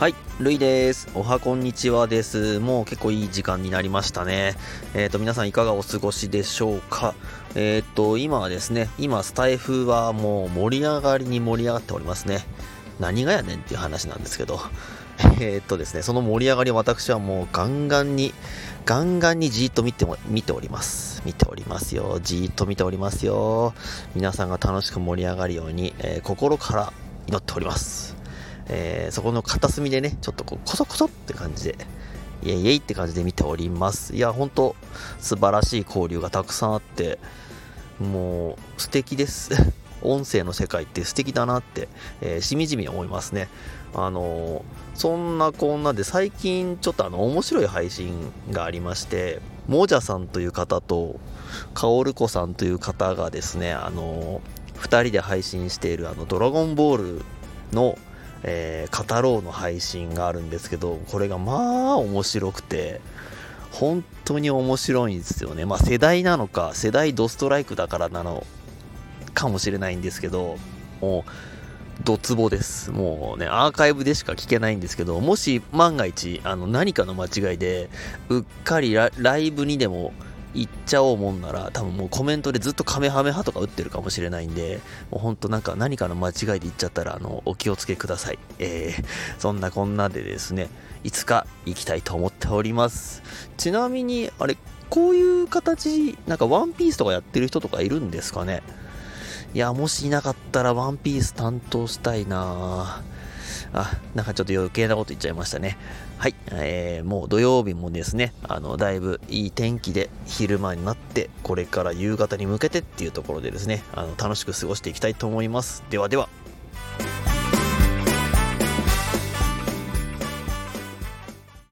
はい、るいです。おはこんにちはです。もう結構いい時間になりましたね。えっ、ー、と、皆さんいかがお過ごしでしょうか？えっ、ー、と、今はですね、今スタイフはもう盛り上がりに盛り上がっておりますね。何がやねんっていう話なんですけど。えっとですね、その盛り上がりを私はもうガンガンに、ガンガンにじーっと見ても、見ております。見ておりますよ。じーっと見ておりますよ。皆さんが楽しく盛り上がるように、えー、心から祈っております。えー、そこの片隅でね、ちょっとこう、コソコソって感じで、イエイイエイって感じで見ております。いや、ほんと、素晴らしい交流がたくさんあって、もう、素敵です。音声の世界って素敵だなって、えー、しみじみ思いますね。あのー、そんなこんなで最近ちょっとあの面白い配信がありまして、もじゃさんという方と、かおるこさんという方がですね、あのー、2人で配信しているあのドラゴンボールのえー、語ろうの配信があるんですけど、これがまあ面白くて、本当に面白いんですよね。まあ世代なのか、世代ドストライクだからなのかもしれないんですけど、もう、ドツボです。もうね、アーカイブでしか聞けないんですけど、もし万が一、あの、何かの間違いで、うっかりライブにでも、言っちゃおうもんなら、多分もうコメントでずっとカメハメ派とか打ってるかもしれないんで、もうほんとなんか何かの間違いで言っちゃったら、あの、お気をつけください。えー、そんなこんなでですね、いつか行きたいと思っております。ちなみに、あれ、こういう形、なんかワンピースとかやってる人とかいるんですかね？いや、もしいなかったらワンピース担当したいなぁ。あ、なんかちょっと余計なこと言っちゃいましたね。はい、えー、もう土曜日もですね、あの、だいぶいい天気で昼間になって、これから夕方に向けてっていうところでですね、あの、楽しく過ごしていきたいと思います。ではでは。